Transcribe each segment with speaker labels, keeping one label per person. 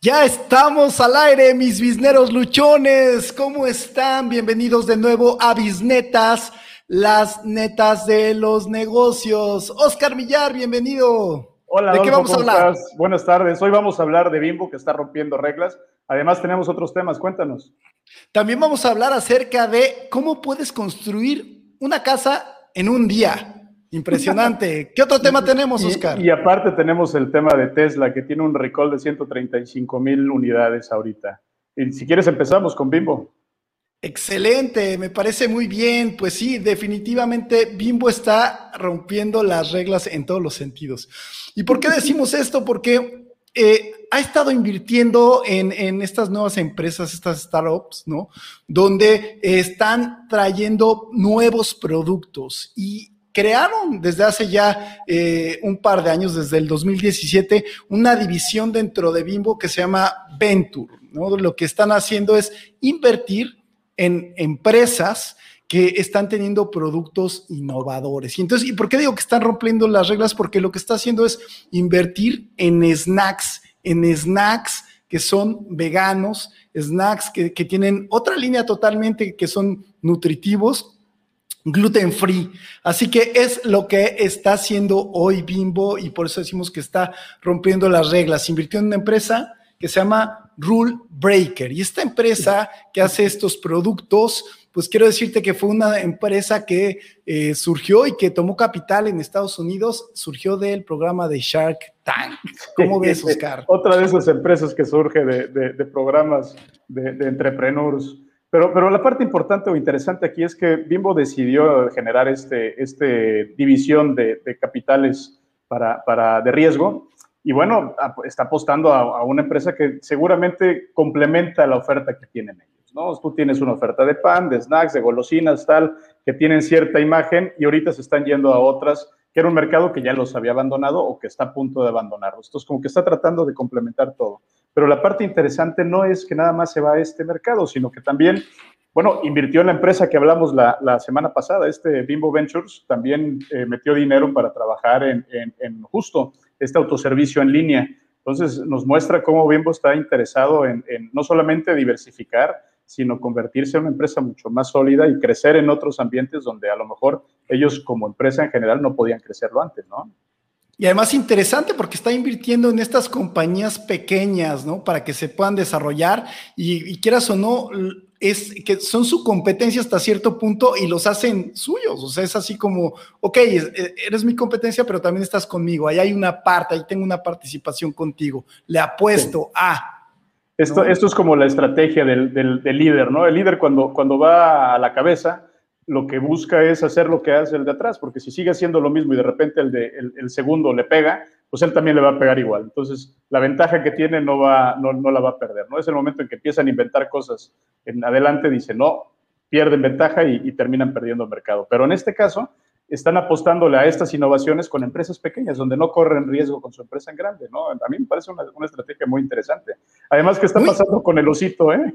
Speaker 1: Ya estamos al aire, mis bisneros luchones. ¿Cómo están? Bienvenidos de nuevo a Bisnetas, las netas de los negocios. Oscar Millar, bienvenido.
Speaker 2: Hola, ¿de qué vamos a hablar? Buenas tardes. Hoy vamos a hablar de Bimbo que está rompiendo reglas. Además, tenemos otros temas. Cuéntanos.
Speaker 1: También vamos a hablar acerca de cómo puedes construir una casa en un día. Impresionante. ¿Qué otro tema tenemos, Oscar?
Speaker 2: Y, aparte tenemos el tema de Tesla, que tiene un recall de 135 mil unidades ahorita. Y si quieres empezamos con Bimbo.
Speaker 1: Excelente, me parece muy bien. Pues sí, definitivamente Bimbo está rompiendo las reglas en todos los sentidos. ¿Y por qué decimos esto? Porque eh, ha estado invirtiendo en, en, estas nuevas empresas, estas startups, ¿no? Donde están trayendo nuevos productos y crearon desde hace ya eh, un par de años, desde el 2017, una división dentro de Bimbo que se llama Venture. ¿no? Lo que están haciendo es invertir en empresas que están teniendo productos innovadores. Y entonces, ¿y por qué digo que están rompiendo las reglas? Porque lo que está haciendo es invertir en snacks, en snacks que son veganos, snacks que, que tienen otra línea totalmente que son nutritivos gluten free. Así que es lo que está haciendo hoy Bimbo y por eso decimos que está rompiendo las reglas. Invirtió en una empresa que se llama Rule Breaker y esta empresa que hace estos productos, pues quiero decirte que fue una empresa que eh, surgió y que tomó capital en Estados Unidos, surgió del programa de Shark Tank. ¿Cómo ves, Oscar?
Speaker 2: Otra de esas empresas que surge de, programas de, de entrepreneurs. Pero, pero la parte importante o interesante aquí es que Bimbo decidió generar este, este división de, capitales para, para, de riesgo y bueno, está apostando a, una empresa que seguramente complementa la oferta que tienen ellos. ¿no? Tú tienes una oferta de pan, de snacks, de golosinas, tal, que tienen cierta imagen y ahorita se están yendo a otras que era un mercado que ya los había abandonado o que está a punto de abandonarlos. Entonces, como que está tratando de complementar todo. Pero la parte interesante no es que nada más se va a este mercado, sino que también, bueno, invirtió en la empresa que hablamos la, semana pasada, este Bimbo Ventures, también eh, metió dinero para trabajar en, en, justo este autoservicio en línea. Entonces, nos muestra cómo Bimbo está interesado en, en no solamente diversificar, sino convertirse en una empresa mucho más sólida y crecer en otros ambientes donde a lo mejor ellos como empresa en general no podían crecerlo antes, ¿no?
Speaker 1: Y además interesante porque está invirtiendo en estas compañías pequeñas, ¿no? Para que se puedan desarrollar y, quieras o no, es que son su competencia hasta cierto punto y los hacen suyos. O sea, es así como, ok, e, eres mi competencia, pero también estás conmigo. Ahí hay una parte, ahí tengo una participación contigo. Le apuesto a
Speaker 2: esto, esto es como la estrategia del, del, líder, ¿no? El líder cuando, cuando va a la cabeza, lo que busca es hacer lo que hace el de atrás, porque si sigue haciendo lo mismo y de repente el, de, el, segundo le pega, pues él también le va a pegar igual. Entonces, la ventaja que tiene no, va, no, no la va a perder, ¿no? Es el momento en que empiezan a inventar cosas en adelante, dice, no, pierden ventaja y, y terminan perdiendo el mercado. Pero en este caso, están apostándole a estas innovaciones con empresas pequeñas, donde no corren riesgo con su empresa en grande, ¿no? A mí me parece una, estrategia muy interesante. Además, ¿qué está pasando con el osito, eh?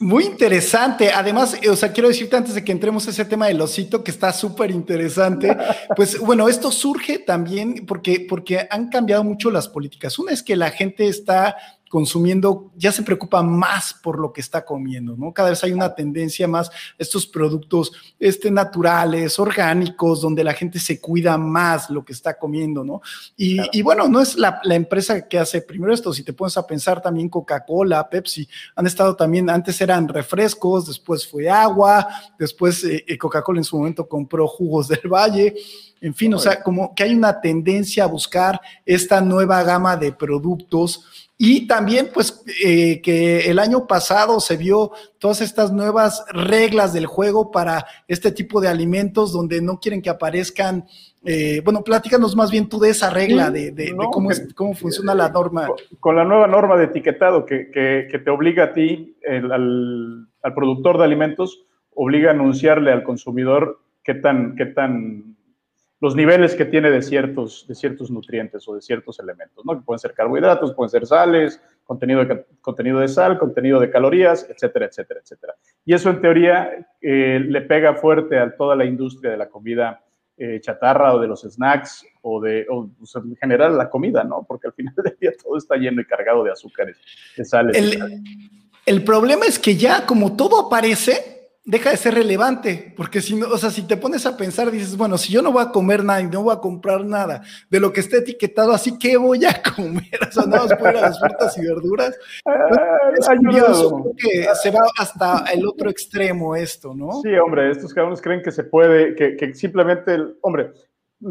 Speaker 1: Muy interesante. Además, o sea, quiero decirte antes de que entremos a ese tema del osito, que está súper interesante, pues bueno, esto surge también porque, porque han cambiado mucho las políticas. Una es que la gente está consumiendo, ya se preocupa más por lo que está comiendo, ¿no? Cada vez hay una tendencia más estos productos este, naturales, orgánicos, donde la gente se cuida más lo que está comiendo, ¿no? Y, bueno, no es la, empresa que hace primero esto, si te pones a pensar también Coca-Cola, Pepsi, han estado también, antes eran refrescos, después fue agua, después eh, eh, Coca-Cola en su momento compró jugos del valle, en fin, o sea, como que hay una tendencia a buscar esta nueva gama de productos y también, pues, eh, que el año pasado se vio todas estas nuevas reglas del juego para este tipo de alimentos donde no quieren que aparezcan. Eh, bueno, platícanos más bien tú de esa regla, de, cómo, cómo funciona la norma.
Speaker 2: Con, la nueva norma de etiquetado que, que, te obliga a ti, al, al, productor de alimentos, obliga a anunciarle al consumidor qué tan, qué tan los niveles que tiene de ciertos, de ciertos nutrientes o de ciertos elementos, ¿no? Que pueden ser carbohidratos, pueden ser sales, contenido de, contenido de sal, contenido de calorías, etcétera, etcétera, etcétera. Y eso en teoría eh, le pega fuerte a toda la industria de la comida eh, chatarra o de los snacks o de o, en general la comida, ¿no? Porque al final del día todo está lleno y cargado de azúcares, de sales.
Speaker 1: El, el problema es que ya como todo aparece, deja de ser relevante, porque si no, o sea, si te pones a pensar, dices, bueno, si yo no voy a comer nada y no voy a comprar nada de lo que esté etiquetado, así que voy a comer, o sea, no vas a poner las frutas y verduras. es curioso se va hasta el otro extremo esto, ¿no?
Speaker 2: Sí, hombre, estos cabrones creen que se puede, que, que simplemente, el, hombre,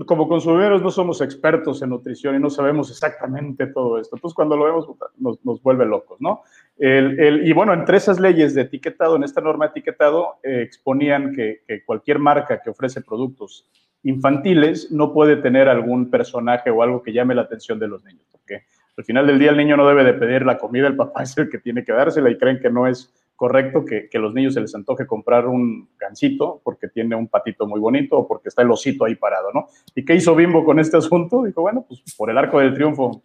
Speaker 2: como consumidores no somos expertos en nutrición y no sabemos exactamente todo esto. Entonces, cuando lo vemos, nos, nos vuelve locos, ¿no? El, y bueno, entre esas leyes de etiquetado, en esta norma de etiquetado, eh, exponían que, cualquier marca que ofrece productos infantiles no puede tener algún personaje o algo que llame la atención de los niños, porque al final del día el niño no debe de pedir la comida, el papá es el que tiene que dársela y creen que no es correcto que, que, los niños se les antoje comprar un gancito porque tiene un patito muy bonito o porque está el osito ahí parado, ¿no? ¿Y qué hizo Bimbo con este asunto? Dijo, bueno, pues por el arco del triunfo.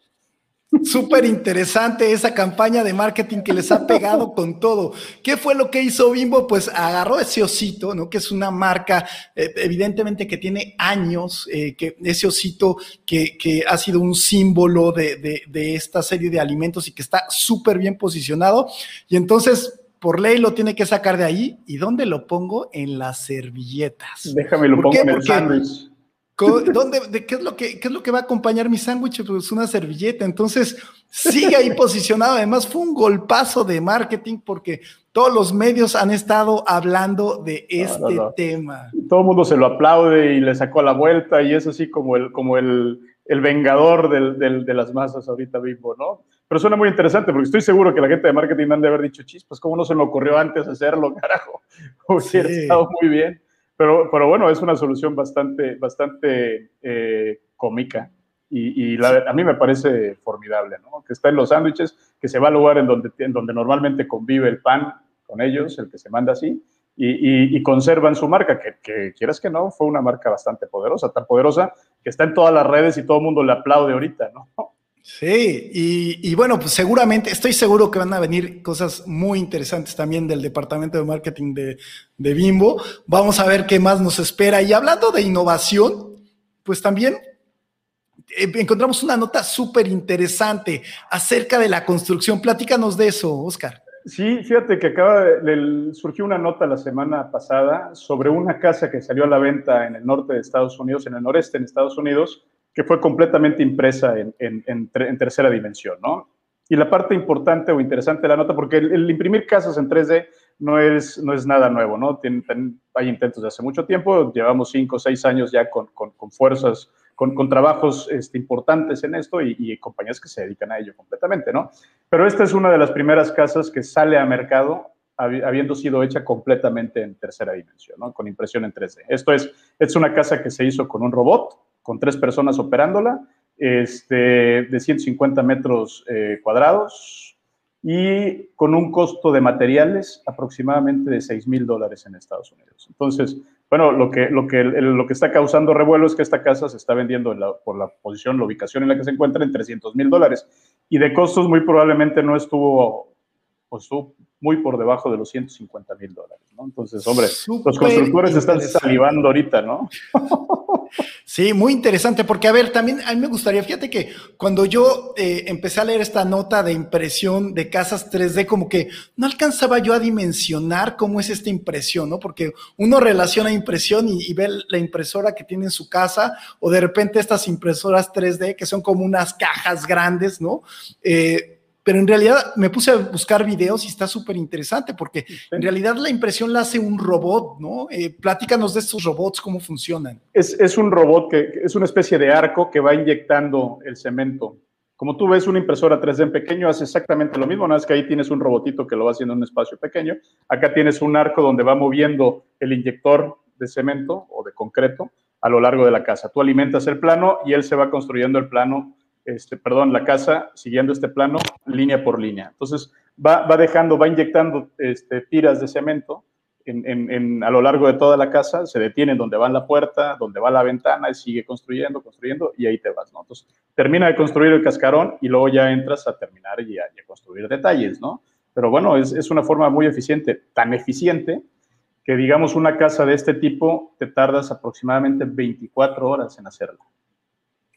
Speaker 1: Súper interesante esa campaña de marketing que les ha pegado con todo. ¿Qué fue lo que hizo Bimbo? Pues agarró ese osito, ¿no? Que es una marca, eh, evidentemente que tiene años, eh, que ese osito que, que, ha sido un símbolo de, de, de esta serie de alimentos y que está súper bien posicionado. Y entonces por ley lo tiene que sacar de ahí. ¿Y dónde lo pongo? En las servilletas.
Speaker 2: Déjame lo pongo en el sándwich.
Speaker 1: ¿Dónde, de, qué, es lo que, ¿Qué es lo que va a acompañar mi sándwich? Pues una servilleta. Entonces, sigue ahí posicionado. Además, fue un golpazo de marketing porque todos los medios han estado hablando de este no, no, no. tema.
Speaker 2: Todo el mundo se lo aplaude y le sacó la vuelta y es así como el, como el, el vengador del, del, de las masas ahorita mismo, ¿no? Pero suena muy interesante porque estoy seguro que la gente de marketing han de haber dicho, chispas, ¿cómo no se me ocurrió antes hacerlo, carajo? Hubiera sí. estado muy bien. Pero, pero bueno, es una solución bastante, bastante eh, cómica y, a mí me parece formidable, ¿no? Que está en los sándwiches, que se va al lugar en donde, en donde normalmente convive el pan con ellos, el que se manda así, y, y, y, conservan su marca, que, que, quieras que no, fue una marca bastante poderosa, tan poderosa que está en todas las redes y todo el mundo le aplaude ahorita, ¿no?
Speaker 1: Sí, y, bueno, pues seguramente, estoy seguro que van a venir cosas muy interesantes también del departamento de marketing de, de Bimbo. Vamos a ver qué más nos espera. Y hablando de innovación, pues también eh, encontramos una nota súper interesante acerca de la construcción. Platícanos de eso, Oscar.
Speaker 2: Sí, fíjate que acaba de, surgió una nota la semana pasada sobre una casa que salió a la venta en el norte de Estados Unidos, en el noreste en Estados Unidos, que fue completamente impresa en, en, en, tercera dimensión, ¿no? Y la parte importante o interesante de la nota, porque el, imprimir casas en 3D no es, no es nada nuevo, ¿no? Hay intentos de hace mucho tiempo, llevamos cinco o seis años ya con, con, con fuerzas, con, con, trabajos este, importantes en esto y, y, compañías que se dedican a ello completamente, ¿no? Pero esta es una de las primeras casas que sale a mercado habiendo sido hecha completamente en tercera dimensión, ¿no? Con impresión en 3D. Esto es, es una casa que se hizo con un robot, con tres personas operándola, este, de 150 metros eh, cuadrados y con un costo de materiales aproximadamente de 6 mil dólares en Estados Unidos. Entonces, bueno, lo que, lo, que, lo que está causando revuelo es que esta casa se está vendiendo la, por la posición, la ubicación en la que se encuentra en 300 mil dólares y de costos muy probablemente no estuvo, pues, estuvo muy por debajo de los 150 mil dólares, ¿no? Entonces, hombre, Super los constructores están salivando ahorita, ¿no?
Speaker 1: Sí, muy interesante, porque a ver, también a mí me gustaría, fíjate que cuando yo eh, empecé a leer esta nota de impresión de casas 3D, como que no alcanzaba yo a dimensionar cómo es esta impresión, ¿no? Porque uno relaciona impresión y, y ve la impresora que tiene en su casa, o de repente estas impresoras 3D que son como unas cajas grandes, ¿no? Eh, pero en realidad me puse a buscar videos y está súper interesante porque sí. en realidad la impresión la hace un robot, ¿no? Eh, platícanos de estos robots, cómo funcionan.
Speaker 2: Es, es, un robot que es una especie de arco que va inyectando el cemento. Como tú ves una impresora 3D en pequeño, hace exactamente lo mismo, nada más que ahí tienes un robotito que lo va haciendo en un espacio pequeño. Acá tienes un arco donde va moviendo el inyector de cemento o de concreto a lo largo de la casa. Tú alimentas el plano y él se va construyendo el plano este, perdón, la casa siguiendo este plano línea por línea. Entonces va, va dejando, va inyectando este, tiras de cemento en, en, en, a lo largo de toda la casa, se detiene donde va la puerta, donde va la ventana y sigue construyendo, construyendo y ahí te vas, ¿no? Entonces termina de construir el cascarón y luego ya entras a terminar y a, y construir detalles, ¿no? Pero bueno, es, es, una forma muy eficiente, tan eficiente que digamos una casa de este tipo te tardas aproximadamente 24 horas en hacerla.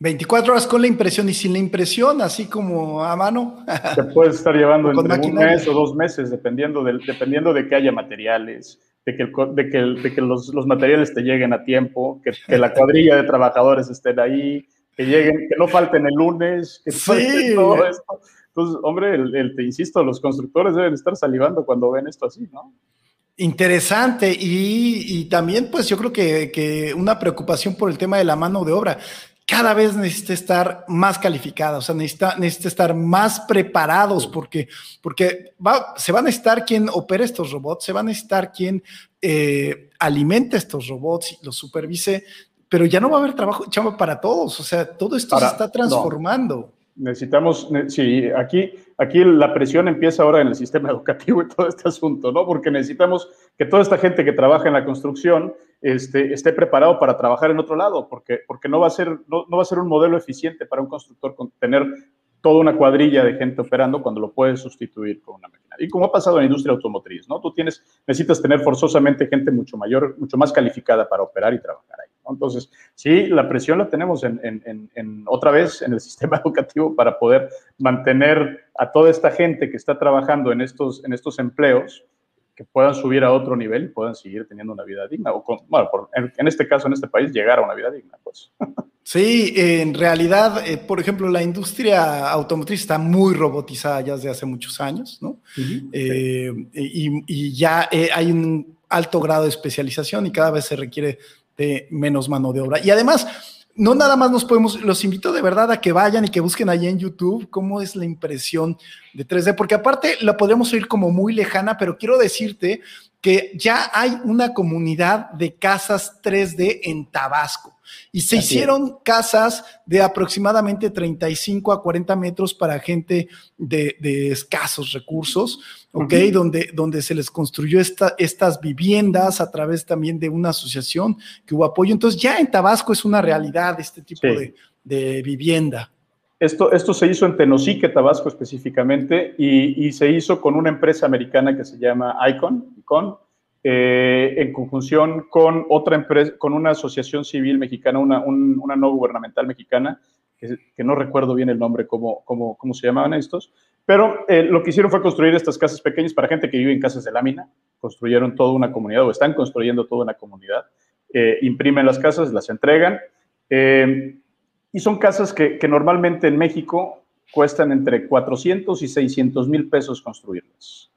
Speaker 1: 24 horas con la impresión y sin la impresión, así como a mano.
Speaker 2: Te puedes estar llevando entre un mes o dos meses, dependiendo de, dependiendo de que haya materiales, de que, de que, de que los, los, materiales te lleguen a tiempo, que, que, la cuadrilla de trabajadores estén ahí, que lleguen, que no falten el lunes, que sí. todo esto. Entonces, hombre, el, te insisto, los constructores deben estar salivando cuando ven esto así, ¿no?
Speaker 1: Interesante y, y, también pues yo creo que, que, una preocupación por el tema de la mano de obra cada vez necesita estar más calificada, o sea, necesita, necesita estar más preparados porque, porque va, se va a necesitar quien opere estos robots, se va a necesitar quien eh, alimente estos robots y los supervise, pero ya no va a haber trabajo chamba para todos, o sea, todo esto se está transformando.
Speaker 2: Necesitamos, sí, aquí, aquí la presión empieza ahora en el sistema educativo y todo este asunto, ¿no? Porque necesitamos que toda esta gente que trabaja en la construcción este, esté preparado para trabajar en otro lado, porque, porque no, va a ser, no, no va a ser un modelo eficiente para un constructor tener toda una cuadrilla de gente operando cuando lo puedes sustituir con una máquina. Y como ha pasado en la industria automotriz, ¿no? Tú tienes, necesitas tener forzosamente gente mucho mayor, mucho más calificada para operar y trabajar ahí. Entonces, sí, la presión la tenemos en, en, en, otra vez en el sistema educativo para poder mantener a toda esta gente que está trabajando en estos, en estos empleos que puedan subir a otro nivel y puedan seguir teniendo una vida digna. O bueno, en, este caso, en este país, llegar a una vida digna, pues.
Speaker 1: Sí, en realidad, eh, por ejemplo, la industria automotriz está muy robotizada ya desde hace muchos años, ¿no? Eh, y, y, ya eh, hay un alto grado de especialización y cada vez se requiere de menos mano de obra. Y además, no nada más nos podemos, los invito de verdad a que vayan y que busquen ahí en YouTube cómo es la impresión de 3D, porque aparte la podríamos oír como muy lejana, pero quiero decirte que ya hay una comunidad de casas 3D en Tabasco y se hicieron casas de aproximadamente 35 a 40 metros para gente de, escasos recursos, ¿ok? donde, donde se les construyó esta, estas viviendas a través también de una asociación que hubo apoyo. Entonces ya en Tabasco es una realidad este tipo de, vivienda.
Speaker 2: Esto, esto, se hizo en Tenosique, Tabasco específicamente, y, y, se hizo con una empresa americana que se llama Icon, Icon eh, en conjunción con otra empresa, con una asociación civil mexicana, una, una no gubernamental mexicana, que, no recuerdo bien el nombre, cómo, cómo, cómo se llamaban estos, pero eh, lo que hicieron fue construir estas casas pequeñas para gente que vive en casas de lámina, construyeron toda una comunidad o están construyendo toda una comunidad, eh, imprimen las casas, las entregan, y son casas que, que normalmente en México cuestan entre 400 y 600 mil pesos construirlas.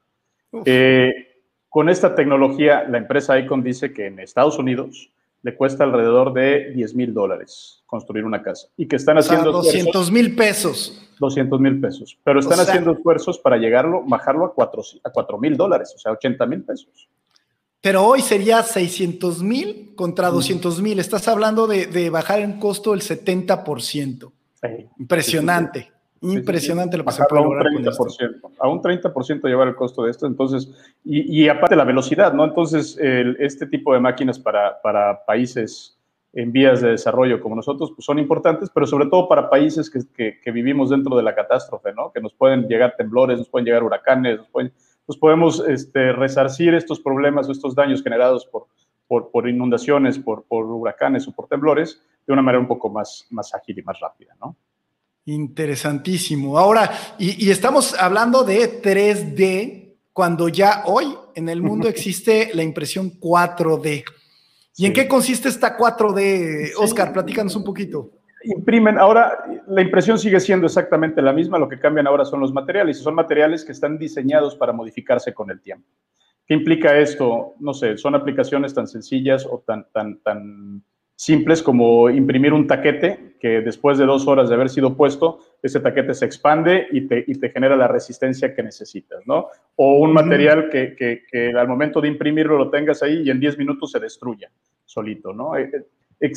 Speaker 2: Eh, con esta tecnología, la empresa Icon dice que en Estados Unidos le cuesta alrededor de 10 mil dólares construir una casa y que están haciendo...
Speaker 1: 200 mil pesos.
Speaker 2: 200 mil pesos, pero están haciendo esfuerzos para llegarlo, bajarlo a 4 mil dólares, o sea, 80 mil pesos.
Speaker 1: Pero hoy sería 600 mil contra 200 mil. Estás hablando de, bajar en costo el 70%. Impresionante. Impresionante lo que se puede lograr.
Speaker 2: Un 30%, a un 30% llevar el costo de esto. Entonces, y, aparte la velocidad, ¿no? Entonces, este tipo de máquinas para, para, países en vías de desarrollo como nosotros pues son importantes, pero sobre todo para países que, que, vivimos dentro de la catástrofe, ¿no? Que nos pueden llegar temblores, nos pueden llegar huracanes, nos, pueden, nos podemos este, resarcir estos problemas o estos daños generados por, por, por inundaciones, por, por huracanes o por temblores de una manera un poco más, más ágil y más rápida, ¿no?
Speaker 1: Interesantísimo. Ahora, y, estamos hablando de 3D cuando ya hoy en el mundo existe la impresión 4D. ¿Y en qué consiste esta 4D, Oscar? Platícanos un poquito.
Speaker 2: Imprimen, ahora la impresión sigue siendo exactamente la misma, lo que cambian ahora son los materiales, y son materiales que están diseñados para modificarse con el tiempo. ¿Qué implica esto? No sé, son aplicaciones tan sencillas o tan, tan, tan simples como imprimir un taquete que después de dos horas de haber sido puesto, ese taquete se expande y te, y te genera la resistencia que necesitas, ¿no? O un material que, que, al momento de imprimirlo lo tengas ahí y en 10 minutos se destruya solito, ¿no? Eh, eh,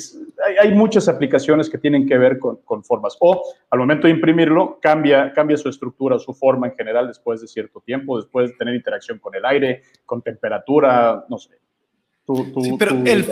Speaker 2: hay, muchas aplicaciones que tienen que ver con, con, formas. O al momento de imprimirlo, cambia, cambia su estructura, su forma en general después de cierto tiempo, después de tener interacción con el aire, con temperatura, no sé.
Speaker 1: Tú, tú, pero el,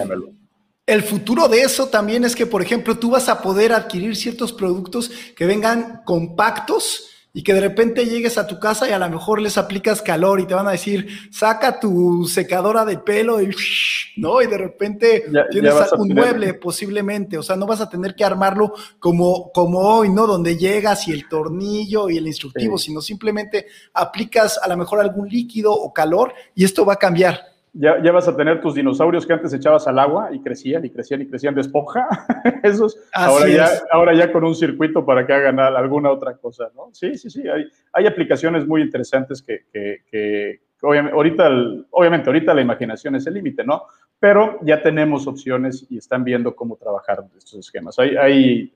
Speaker 1: el futuro de eso también es que, por ejemplo, tú vas a poder adquirir ciertos productos que vengan compactos y que de repente llegues a tu casa y a lo mejor les aplicas calor y te van a decir, saca tu secadora de pelo y, ¿no? Y de repente tienes un mueble posiblemente, o sea, no vas a tener que armarlo como, como hoy, ¿no? Donde llegas y el tornillo y el instructivo, sino simplemente aplicas a lo mejor algún líquido o calor y esto va a cambiar
Speaker 2: ya, ya, vas a tener tus dinosaurios que antes echabas al agua y crecían y crecían y crecían de esponja. Esos, ahora ya, ahora ya con un circuito para que hagan alguna otra cosa, ¿no? Sí, sí, sí. Hay, hay aplicaciones muy interesantes que, que, que obviamente, ahorita, obviamente, ahorita la imaginación es el límite, ¿no? Pero ya tenemos opciones y están viendo cómo trabajar estos esquemas. Hay, hay,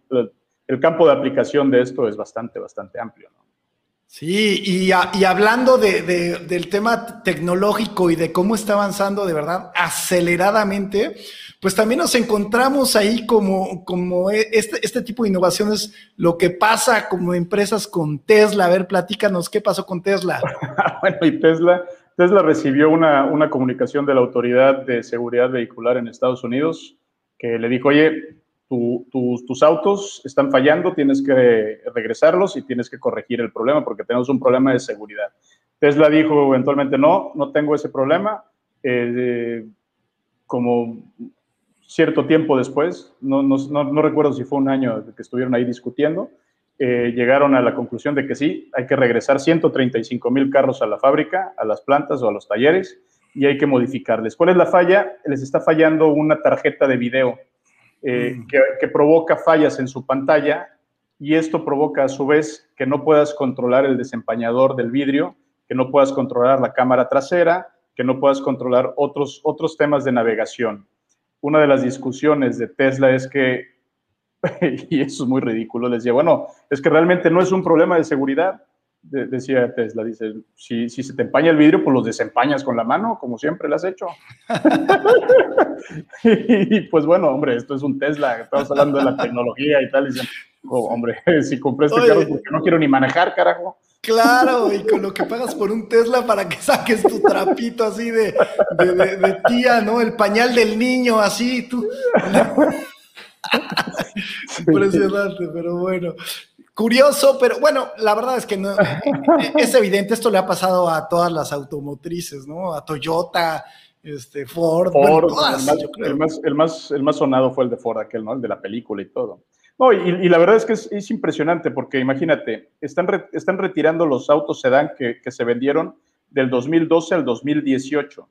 Speaker 2: el campo de aplicación de esto es bastante, bastante amplio, ¿no?
Speaker 1: Sí, y, hablando del tema tecnológico y de cómo está avanzando de verdad aceleradamente, pues también nos encontramos ahí como, como e, este, este tipo de innovaciones, lo que pasa como empresas con Tesla. A ver, platícanos, ¿qué pasó con Tesla?
Speaker 2: bueno, y Tesla, Tesla recibió una, una comunicación de la Autoridad de Seguridad Vehicular en Estados Unidos que le dijo, oye, tus autos están fallando, tienes que regresarlos y tienes que corregir el problema porque tenemos un problema de seguridad. Tesla dijo eventualmente, no, no tengo ese problema. Eh, como cierto tiempo después, no, recuerdo si fue un año que estuvieron ahí discutiendo, eh, llegaron a la conclusión de que sí, hay que regresar 135 mil carros a la fábrica, a las plantas o a los talleres y hay que modificarles. ¿Cuál es la falla? Les está fallando una tarjeta de video eh, mm. que, provoca fallas en su pantalla y esto provoca a su vez que no puedas controlar el desempañador del vidrio, que no puedas controlar la cámara trasera, que no puedas controlar otros, otros temas de navegación. Una de las discusiones de Tesla es que, y eso es muy ridículo, decía, bueno, es que realmente no es un problema de seguridad, decía Tesla, dice, si, si, se te empaña el vidrio, pues los desempañas con la mano, como siempre lo has hecho. y pues bueno, hombre, esto es un Tesla, estamos hablando de la tecnología y tal, y dicen, oh, hombre, si compré este carro porque no quiero ni manejar, carajo.
Speaker 1: Claro, y con lo que pagas por un Tesla para que saques tu trapito así de, de, tía, ¿no? El pañal del niño, así, tú. Impresionante, pero bueno. Curioso, pero bueno, la verdad es que no, es evidente, esto le ha pasado a todas las automotrices, ¿no? A Toyota, este, Ford,
Speaker 2: el, más, el, más, el, más, sonado fue el de Ford, aquel, ¿no? El de la película y todo. No, y, la verdad es que es, impresionante porque imagínate, están, están retirando los autos sedán que, que, se vendieron del 2012 al 2018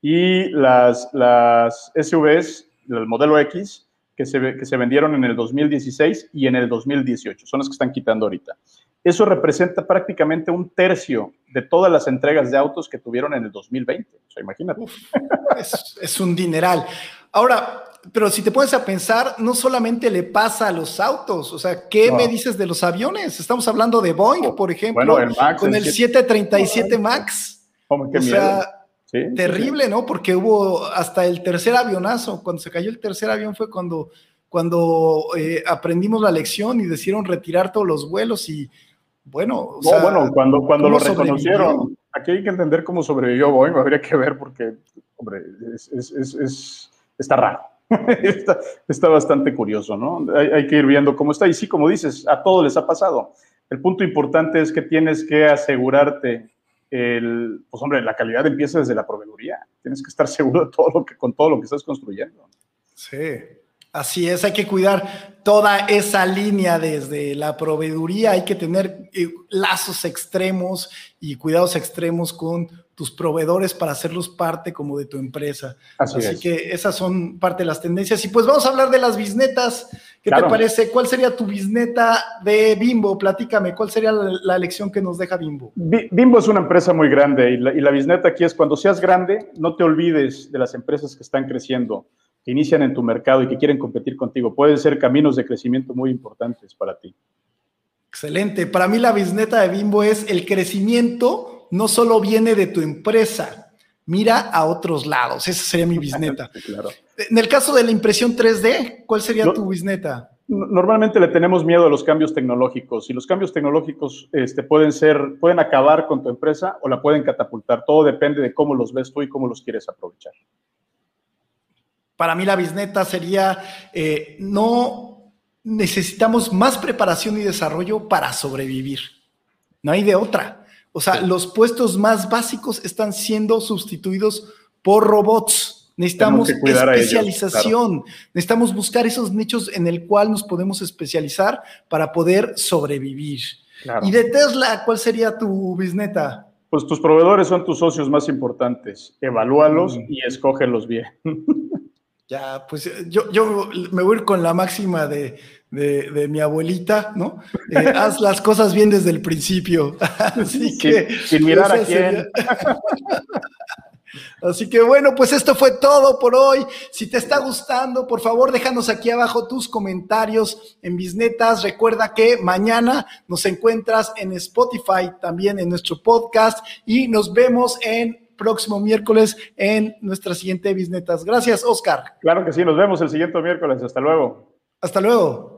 Speaker 2: y las, las SUVs del modelo X que se, que se vendieron en el 2016 y en el 2018. Son las que están quitando ahorita. Eso representa prácticamente un tercio de todas las entregas de autos que tuvieron en el 2020. O sea, imagínate.
Speaker 1: es, un dineral. Ahora, pero si te pones a pensar, no solamente le pasa a los autos, o sea, ¿qué me dices de los aviones? Estamos hablando de Boeing, por ejemplo, con el, 737 MAX. o sea, Terrible, ¿no? Porque hubo hasta el tercer avionazo, cuando se cayó el tercer avión fue cuando, cuando eh, aprendimos la lección y decidieron retirar todos los vuelos y bueno.
Speaker 2: no, bueno, cuando, cuando lo reconocieron, aquí hay que entender cómo sobrevivió Boeing, habría que ver porque, hombre, es, está raro. está, bastante curioso, ¿no? Hay, hay, que ir viendo cómo está. Y sí, como dices, a todos les ha pasado. El punto importante es que tienes que asegurarte el, pues hombre, la calidad empieza desde la proveeduría. Tienes que estar seguro de todo lo que, con todo lo que estás construyendo.
Speaker 1: Sí, así es, hay que cuidar toda esa línea desde la proveeduría, hay que tener eh, lazos extremos y cuidados extremos con tus proveedores para hacerlos parte como de tu empresa. Así, que esas son parte de las tendencias. Y pues vamos a hablar de las bisnetas. ¿Qué te parece? ¿Cuál sería tu bisneta de Bimbo? Platícame, ¿cuál sería la, lección que nos deja Bimbo?
Speaker 2: Bimbo es una empresa muy grande y la, y la bisneta aquí es cuando seas grande, no te olvides de las empresas que están creciendo, que inician en tu mercado y que quieren competir contigo. Pueden ser caminos de crecimiento muy importantes para ti.
Speaker 1: Excelente. Para mí la bisneta de Bimbo es el crecimiento no solo viene de tu empresa, mira a otros lados. Esa sería mi bisneta. En el caso de la impresión 3D, ¿cuál sería tu bisneta?
Speaker 2: Normalmente le tenemos miedo a los cambios tecnológicos y los cambios tecnológicos este, pueden ser, pueden acabar con tu empresa o la pueden catapultar. Todo depende de cómo los ves tú y cómo los quieres aprovechar.
Speaker 1: Para mí la bisneta sería eh, no necesitamos más preparación y desarrollo para sobrevivir. no hay de otra. O sea, los puestos más básicos están siendo sustituidos por robots. Necesitamos especialización, necesitamos buscar esos nichos en el cual nos podemos especializar para poder sobrevivir. Y de Tesla, ¿cuál sería tu bisneta?
Speaker 2: Pues tus proveedores son tus socios más importantes. Evalúalos mm. y escógelos bien.
Speaker 1: Ya, pues yo, yo me voy a ir con la máxima de, mi abuelita, ¿no? Eh, haz las cosas bien desde el principio. Así que.
Speaker 2: Sin mirar a quién.
Speaker 1: Así que bueno, pues esto fue todo por hoy. Si te está gustando, por favor, déjanos aquí abajo tus comentarios en Bisnetas. Recuerda que mañana nos encuentras en Spotify, también en nuestro podcast y nos vemos en próximo miércoles en nuestra siguiente Bisnetas. Gracias, Oscar.
Speaker 2: Claro que sí, nos vemos el siguiente miércoles. Hasta luego.
Speaker 1: Hasta luego.